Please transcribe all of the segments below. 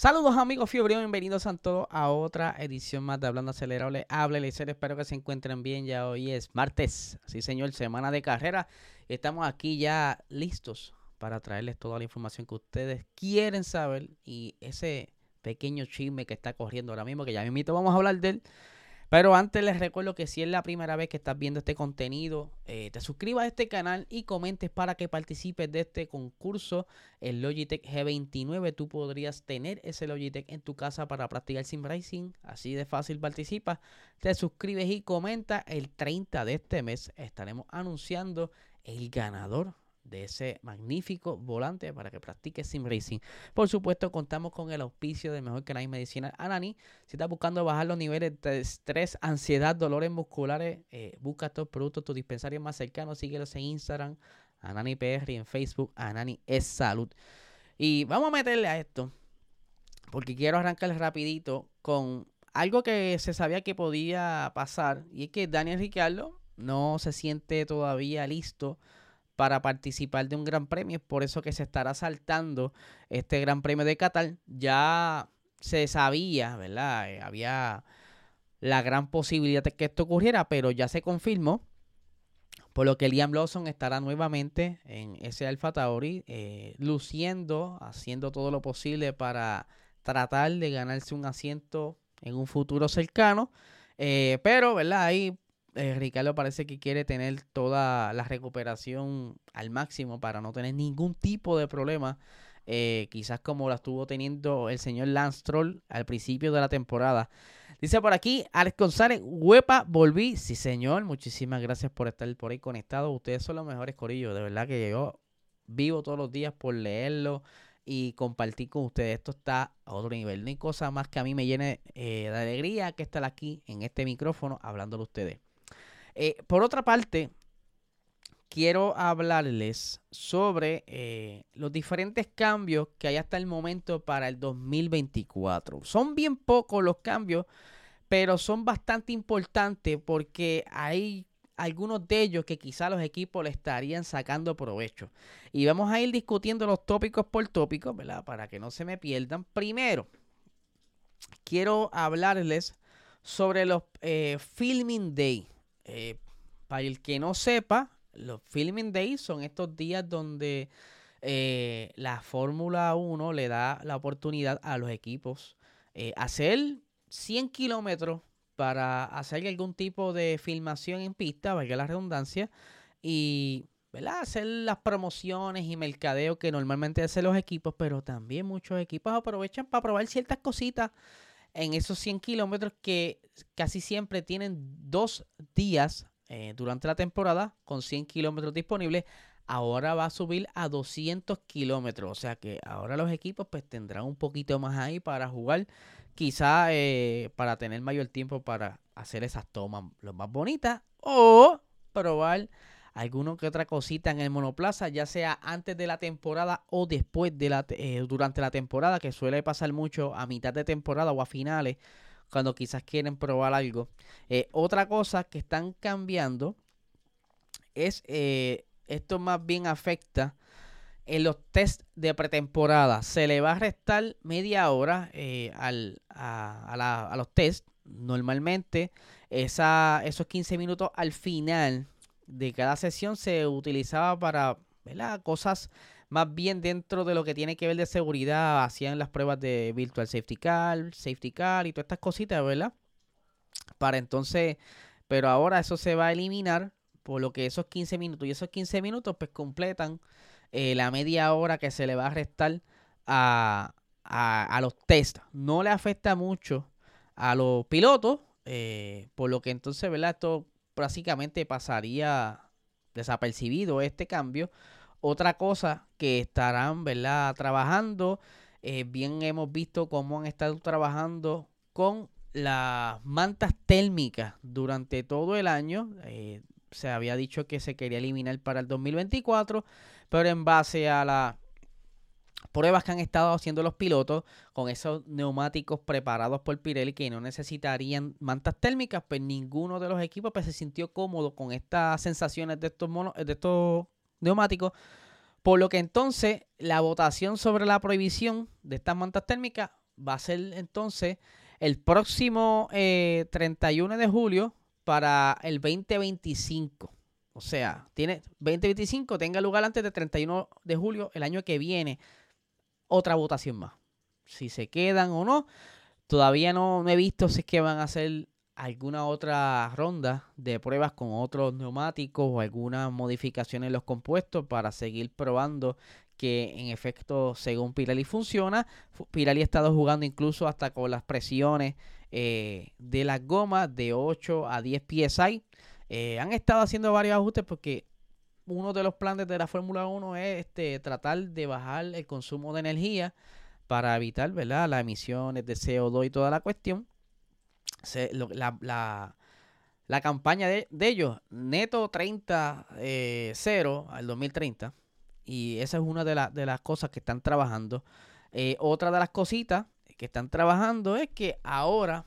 Saludos amigos fiebre, bienvenidos a todos a otra edición más de Hablando Acelerable. Hable, ser, espero que se encuentren bien. Ya hoy es martes, sí señor, semana de carrera. Estamos aquí ya listos para traerles toda la información que ustedes quieren saber y ese pequeño chisme que está corriendo ahora mismo, que ya mismo vamos a hablar de él. Pero antes les recuerdo que si es la primera vez que estás viendo este contenido, eh, te suscribas a este canal y comentes para que participes de este concurso. El Logitech G29, tú podrías tener ese Logitech en tu casa para practicar sim racing. Así de fácil participa. Te suscribes y comenta. El 30 de este mes estaremos anunciando el ganador de ese magnífico volante para que practique sim racing. Por supuesto, contamos con el auspicio del mejor canal medicinal Anani. Si estás buscando bajar los niveles de estrés, ansiedad, dolores musculares, eh, busca estos productos, tu dispensario más cercano, síguelos en Instagram, Anani PR y en Facebook, Anani es salud. Y vamos a meterle a esto, porque quiero arrancar rapidito con algo que se sabía que podía pasar, y es que Daniel Ricciardo no se siente todavía listo para participar de un gran premio. por eso que se estará saltando este gran premio de Qatar. Ya se sabía, ¿verdad? Eh, había la gran posibilidad de que esto ocurriera, pero ya se confirmó. Por lo que Liam Lawson estará nuevamente en ese Alfa Tauri, eh, luciendo, haciendo todo lo posible para tratar de ganarse un asiento en un futuro cercano. Eh, pero, ¿verdad? Ahí eh, Ricardo parece que quiere tener toda la recuperación al máximo para no tener ningún tipo de problema. Eh, quizás como la estuvo teniendo el señor Lance Troll al principio de la temporada. Dice por aquí, Alex González, huepa, volví. Sí, señor, muchísimas gracias por estar por ahí conectado. Ustedes son los mejores corillos. De verdad que yo vivo todos los días por leerlo y compartir con ustedes. Esto está a otro nivel. No hay cosa más que a mí me llene eh, de alegría que estar aquí en este micrófono hablándole a ustedes. Eh, por otra parte, quiero hablarles sobre eh, los diferentes cambios que hay hasta el momento para el 2024. Son bien pocos los cambios, pero son bastante importantes porque hay algunos de ellos que quizá los equipos le estarían sacando provecho. Y vamos a ir discutiendo los tópicos por tópicos, ¿verdad? Para que no se me pierdan. Primero, quiero hablarles sobre los eh, Filming Day. Eh, para el que no sepa, los Filming Days son estos días donde eh, la Fórmula 1 le da la oportunidad a los equipos eh, hacer 100 kilómetros para hacer algún tipo de filmación en pista, valga la redundancia, y hacer las promociones y mercadeo que normalmente hacen los equipos, pero también muchos equipos aprovechan para probar ciertas cositas en esos 100 kilómetros que casi siempre tienen dos días eh, durante la temporada con 100 kilómetros disponibles. Ahora va a subir a 200 kilómetros. O sea que ahora los equipos pues tendrán un poquito más ahí para jugar. Quizá eh, para tener mayor tiempo para hacer esas tomas lo más bonitas. O probar alguna que otra cosita en el monoplaza, ya sea antes de la temporada o después de la eh, durante la temporada, que suele pasar mucho a mitad de temporada o a finales, cuando quizás quieren probar algo. Eh, otra cosa que están cambiando es eh, esto más bien afecta en los test de pretemporada. Se le va a restar media hora al, a, los test. Normalmente esa, esos 15 minutos al final de cada sesión se utilizaba para cosas más bien dentro de lo que tiene que ver de seguridad. Hacían las pruebas de Virtual Safety Car, Safety Car y todas estas cositas, ¿verdad? Para entonces, pero ahora eso se va a eliminar por lo que esos 15 minutos y esos 15 minutos pues completan eh, la media hora que se le va a restar a, a, los test. No le afecta mucho a los pilotos, eh, por lo que entonces, ¿verdad? Esto básicamente pasaría desapercibido este cambio. Otra cosa que estarán, ¿verdad? Trabajando, eh, bien hemos visto cómo han estado trabajando con las mantas térmicas durante todo el año. Eh, se había dicho que se quería eliminar para el 2024, pero en base a las pruebas que han estado haciendo los pilotos con esos neumáticos preparados por Pirelli que no necesitarían mantas térmicas, pues ninguno de los equipos pues, se sintió cómodo con estas sensaciones de estos, de estos neumáticos. Por lo que entonces la votación sobre la prohibición de estas mantas térmicas va a ser entonces el próximo 31 eh, de julio para el 2025. O sea, tiene 2025 tenga lugar antes del 31 de julio el año que viene. Otra votación más. Si se quedan o no. Todavía no, he visto si es que van a hacer alguna otra ronda de pruebas con otros neumáticos o alguna modificación en los compuestos para seguir probando que en efecto, según Pirelli, funciona. Pirelli ha estado jugando incluso hasta con las presiones eh, de las gomas de 8 a 10 psi. Eh, han estado haciendo varios ajustes porque uno de los planes de la Fórmula 1 es este, tratar de bajar el consumo de energía para evitar ¿verdad? las emisiones de CO2 y toda la cuestión. la, campaña de, ellos, neto 30-0 eh, al 2030 y esa es una de, de las cosas que están trabajando. Eh, otra de las cositas que están trabajando es que ahora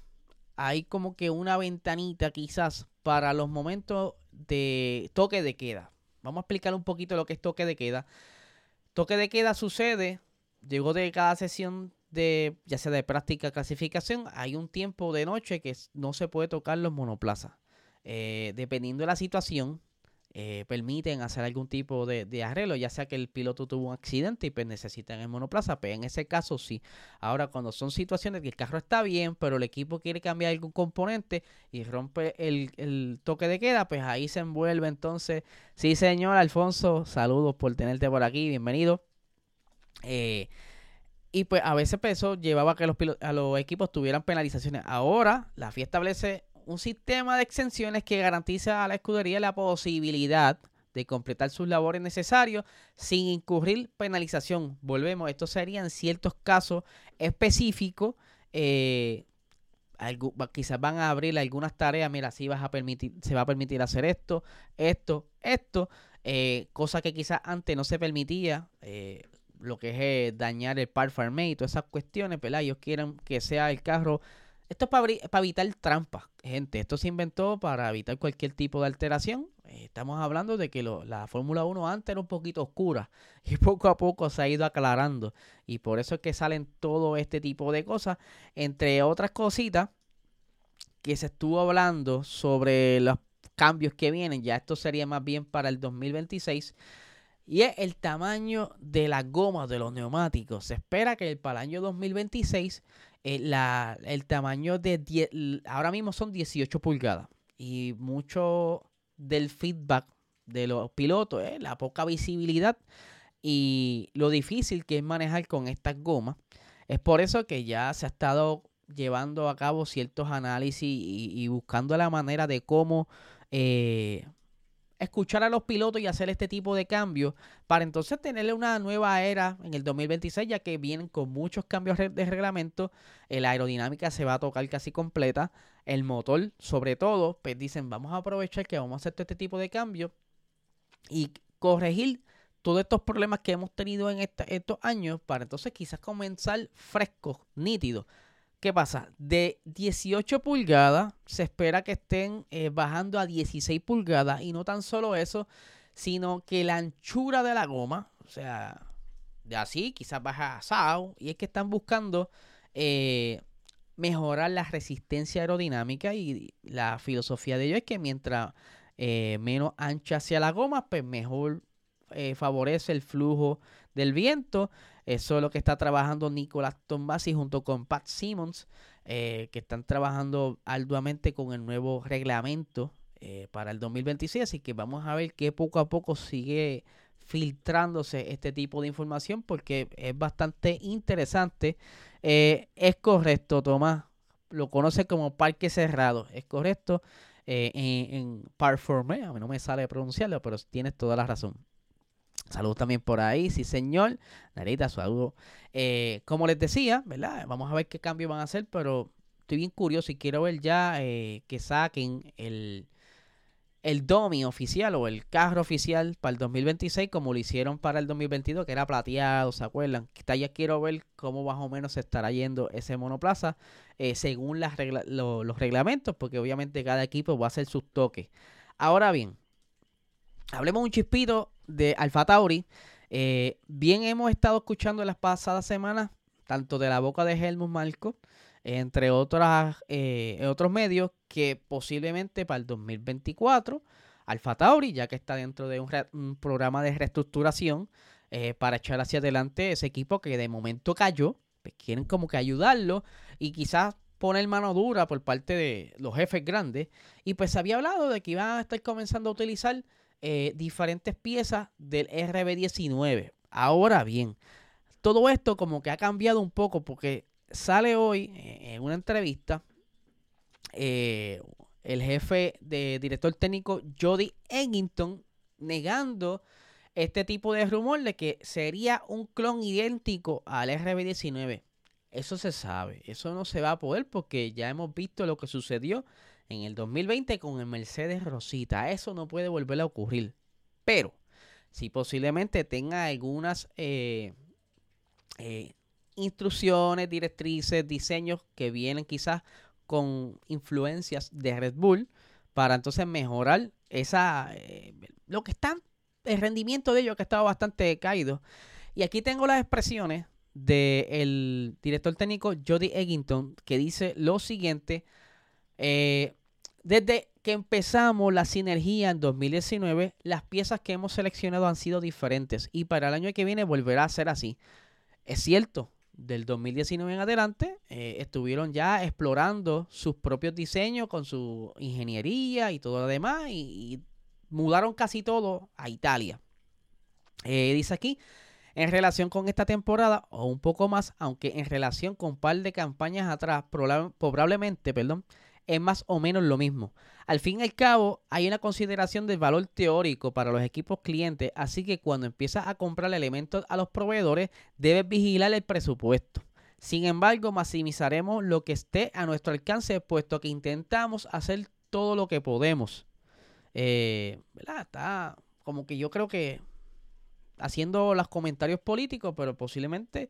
hay como que una ventanita quizás para los momentos de toque de queda. Vamos a explicar un poquito lo que es toque de queda. Toque de queda sucede, llegó de cada sesión de, ya sea de práctica clasificación, hay un tiempo de noche que no se puede tocar los monoplazas. Eh, dependiendo de la situación, eh, permiten hacer algún tipo de, arreglo, ya sea que el piloto tuvo un accidente y pues necesitan el monoplaza, pues, en ese caso sí. Ahora, cuando son situaciones que el carro está bien, pero el equipo quiere cambiar algún componente y rompe el, toque de queda, pues ahí se envuelve entonces. Sí, señor Alfonso, saludos por tenerte por aquí, bienvenido. Eh, y pues a veces pues, eso llevaba a que los, a los equipos tuvieran penalizaciones. Ahora la FIA establece un sistema de exenciones que garantiza a la escudería la posibilidad de completar sus labores necesarios sin incurrir penalización. Volvemos, esto sería en ciertos casos específicos. Eh, quizás van a abrir algunas tareas, mira, si vas a permitir, se va a permitir hacer esto, esto, esto, eh, cosa que quizás antes no se permitía, eh, lo que es dañar el par farm y todas esas cuestiones, ¿verdad? Ellos quieren que sea el carro esto es para, evitar trampas, gente. Esto se inventó para evitar cualquier tipo de alteración. Eh, estamos hablando de que la Fórmula 1 antes era un poquito oscura y poco a poco se ha ido aclarando. Y por eso es que salen todo este tipo de cosas. Entre otras cositas que se estuvo hablando sobre los cambios que vienen. Ya esto sería más bien para el 2026. Y es el tamaño de las gomas de los neumáticos. Se espera que para el año 2026 eh, la, el tamaño de ahora mismo son 18 pulgadas y mucho del feedback de los pilotos es la poca visibilidad y lo difícil que es manejar con estas gomas. Es por eso que ya se ha estado llevando a cabo ciertos análisis y, buscando la manera de cómo eh, escuchar a los pilotos y hacer este tipo de cambios para entonces tenerle una nueva era en el 2026, ya que vienen con muchos cambios de reglamento. La aerodinámica se va a tocar casi completa. El motor, sobre todo, pues dicen, vamos a aprovechar que vamos a hacer este tipo de cambios y corregir todos estos problemas que hemos tenido en estos años para entonces quizás comenzar frescos, nítidos. ¿Qué pasa? De 18 pulgadas se espera que estén eh, bajando a 16 pulgadas y no tan solo eso, sino que la anchura de la goma, o sea, de así quizás baja a SAO y es que están buscando eh, mejorar la resistencia aerodinámica y la filosofía de ello es que mientras eh, menos ancha sea la goma, pues mejor favorece el flujo del viento eso es lo que está trabajando Nicolás Tombasi junto con Pat Simmons, eh, que están trabajando arduamente con el nuevo reglamento eh, para el 2026. Así que vamos a ver que poco a poco sigue filtrándose este tipo de información porque es bastante interesante. Eh, es correcto, Tomás. Lo conoce como parque cerrado. Es correcto. eh, en, en Parforme. A mí no me sale pronunciarlo, pero tienes toda la razón. Saludos también por ahí, sí señor. Narita, saludos. Eh, como les decía, ¿verdad? Vamos a ver qué cambios van a hacer, pero estoy bien curioso y quiero ver ya eh, que saquen el, el DOMI oficial o el carro oficial para el 2026 como lo hicieron para el 2022, que era plateado, ¿se acuerdan? Ya quiero ver cómo más o menos se estará yendo ese monoplaza eh, según las los reglamentos, porque obviamente cada equipo va a hacer sus toques. Ahora bien, hablemos un chispito de Alfa Tauri. Eh, bien hemos estado escuchando en las pasadas semanas, tanto de la boca de Helmut Marco, entre otras, eh, otros medios, que posiblemente para el 2024 Alfa Tauri, ya que está dentro de un, programa de reestructuración eh, para echar hacia adelante ese equipo que de momento cayó, pues quieren como que ayudarlo y quizás poner mano dura por parte de los jefes grandes. Y pues había hablado de que iban a estar comenzando a utilizar eh, diferentes piezas del RB19. Ahora bien, todo esto como que ha cambiado un poco porque sale hoy eh, en una entrevista eh, el jefe de director técnico Jody Eggington negando este tipo de rumor de que sería un clon idéntico al RB19. Eso se sabe, eso no se va a poder porque ya hemos visto lo que sucedió en el 2020 con el Mercedes Rosita. Eso no puede volver a ocurrir. Pero, si posiblemente tenga algunas eh, eh, instrucciones, directrices, diseños que vienen quizás con influencias de Red Bull para entonces mejorar esa eh, lo que está el rendimiento de ellos que estaba bastante caído. Y aquí tengo las expresiones del director técnico Jody Eggington que dice lo siguiente. Desde que empezamos la sinergia en 2019, las piezas que hemos seleccionado han sido diferentes y para el año que viene volverá a ser así. Es cierto, del 2019 en adelante eh, estuvieron ya explorando sus propios diseños con su ingeniería y todo lo demás y, mudaron casi todo a Italia. Eh, dice aquí, en relación con esta temporada o un poco más, aunque en relación con un par de campañas atrás, probablemente, perdón, es más o menos lo mismo. Al fin y al cabo, hay una consideración del valor teórico para los equipos clientes, así que cuando empiezas a comprar elementos a los proveedores, debes vigilar el presupuesto. Sin embargo, maximizaremos lo que esté a nuestro alcance, puesto que intentamos hacer todo lo que podemos. Eh. Está como que yo creo que haciendo los comentarios políticos, pero posiblemente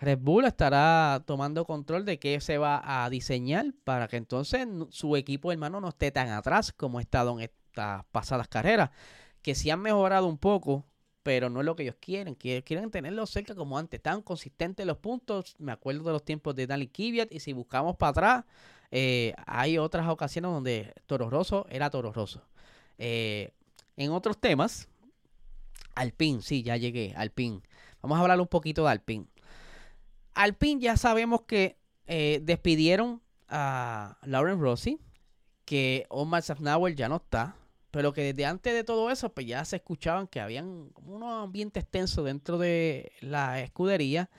Red Bull estará tomando control de qué se va a diseñar para que entonces su equipo hermano no esté tan atrás como ha estado en estas pasadas carreras, que sí han mejorado un poco, pero no es lo que ellos quieren. Quieren tenerlo cerca como antes, tan consistentes los puntos. Me acuerdo de los tiempos de Dali Kvyat y si buscamos para atrás, eh, hay otras ocasiones donde Toro Rosso era Toro Rosso. Eh, en otros temas, Alpine, sí, ya llegué, Alpine. Vamos a hablar un poquito de Alpine. Alpine ya sabemos que eh, despidieron a Lauren Rossi, que Omar Safnauer ya no está, pero que desde antes de todo eso, pues ya se escuchaban que habían como un ambiente extenso dentro de la escudería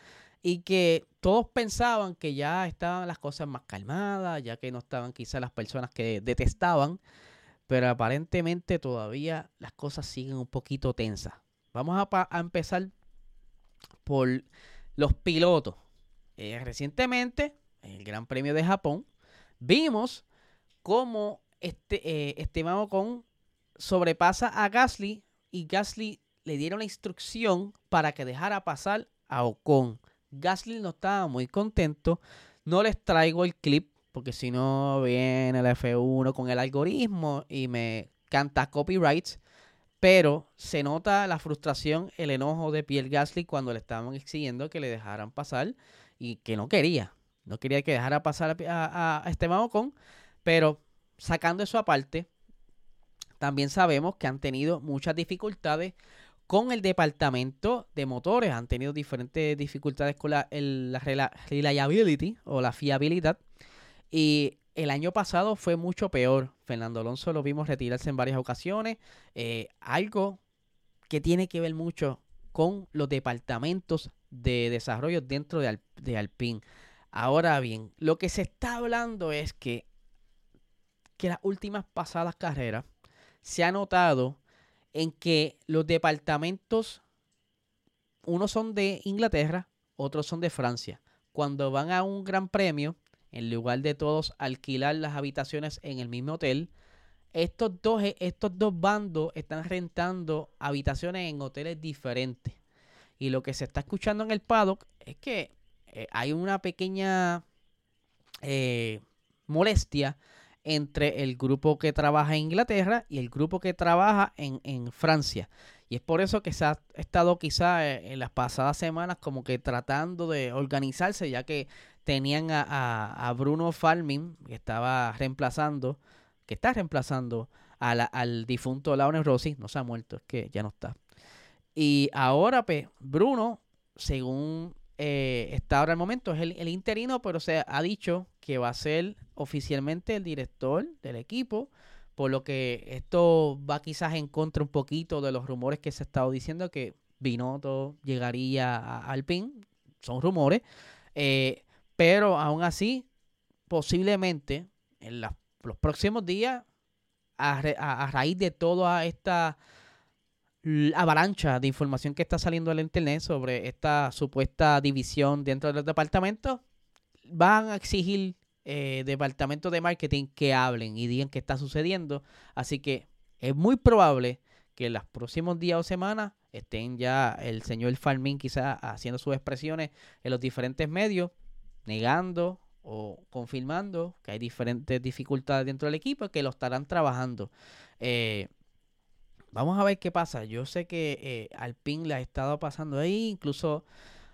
y que todos pensaban que ya estaban las cosas más calmadas, ya que no estaban quizás las personas que detestaban, pero aparentemente todavía las cosas siguen un poquito tensas. Vamos a, a empezar por los pilotos. Eh, recientemente, en el Gran Premio de Japón, vimos cómo este, eh, Esteban Ocon sobrepasa a Gasly y Gasly le dieron la instrucción para que dejara pasar a Ocon. Gasly no estaba muy contento. No les traigo el clip porque si no viene el F1 con el algoritmo y me canta copyrights. Pero se nota la frustración, el enojo de Pierre Gasly cuando le estaban exigiendo que le dejaran pasar y que no quería. No quería que dejara pasar a, Esteban Ocon. Pero sacando eso aparte, también sabemos que han tenido muchas dificultades con el departamento de motores. Han tenido diferentes dificultades con la, la reliability o la fiabilidad. Y el año pasado fue mucho peor. Fernando Alonso lo vimos retirarse en varias ocasiones. Eh, algo que tiene que ver mucho con los departamentos de desarrollo dentro de, de Alpine. Ahora bien, lo que se está hablando es que que las últimas pasadas carreras se ha notado en que los departamentos, unos son de Inglaterra, otros son de Francia. Cuando van a un gran premio, en lugar de todos alquilar las habitaciones en el mismo hotel, estos dos, estos dos bandos están rentando habitaciones en hoteles diferentes. Y lo que se está escuchando en el paddock es que eh, hay una pequeña eh, molestia entre el grupo que trabaja en Inglaterra y el grupo que trabaja en, Francia. Y es por eso que se ha estado quizá eh, en las pasadas semanas como que tratando de organizarse, ya que tenían a, Bruno Farming, que estaba reemplazando, que está reemplazando al difunto Laurent Rossi, no se ha muerto, es que ya no está. Y ahora, pues, Bruno, según eh, está ahora el momento, es el, interino, pero se ha dicho que va a ser oficialmente el director del equipo, por lo que esto va quizás en contra un poquito de los rumores que se ha estado diciendo que Binotto llegaría al PIN, son rumores, eh, pero aún así, posiblemente en los próximos días, a, raíz de toda esta avalancha de información que está saliendo en internet sobre esta supuesta división dentro de los departamentos, van a exigir eh, departamentos de marketing que hablen y digan qué está sucediendo. Así que es muy probable que en los próximos días o semanas estén ya el señor Farming quizás haciendo sus expresiones en los diferentes medios, negando o confirmando que hay diferentes dificultades dentro del equipo que lo estarán trabajando. Eh, Vamos a ver qué pasa. Yo sé que eh, Alpine le ha estado pasando ahí. Incluso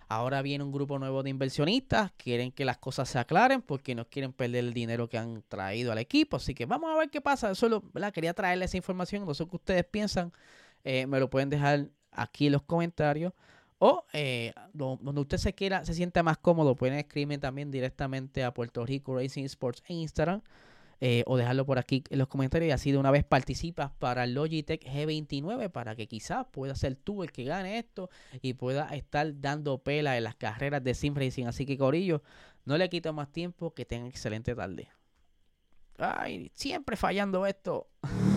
ahora viene un grupo nuevo de inversionistas. Quieren que las cosas se aclaren porque no quieren perder el dinero que han traído al equipo. Así que vamos a ver qué pasa. Solo quería traerle esa información. No sé qué ustedes piensan. Eh, me lo pueden dejar aquí en los comentarios. O eh, donde usted se quiera, se sienta más cómodo, pueden escribirme también directamente a Puerto Rico Racing Sports en Instagram. Eh, o dejarlo por aquí en los comentarios y así de una vez participas para el Logitech G29 para que quizás pueda ser tú el que gane esto y pueda estar dando pela en las carreras de Sim Racing. Así que Corillo, no le quito más tiempo, que tenga excelente tarde. Ay, siempre fallando esto.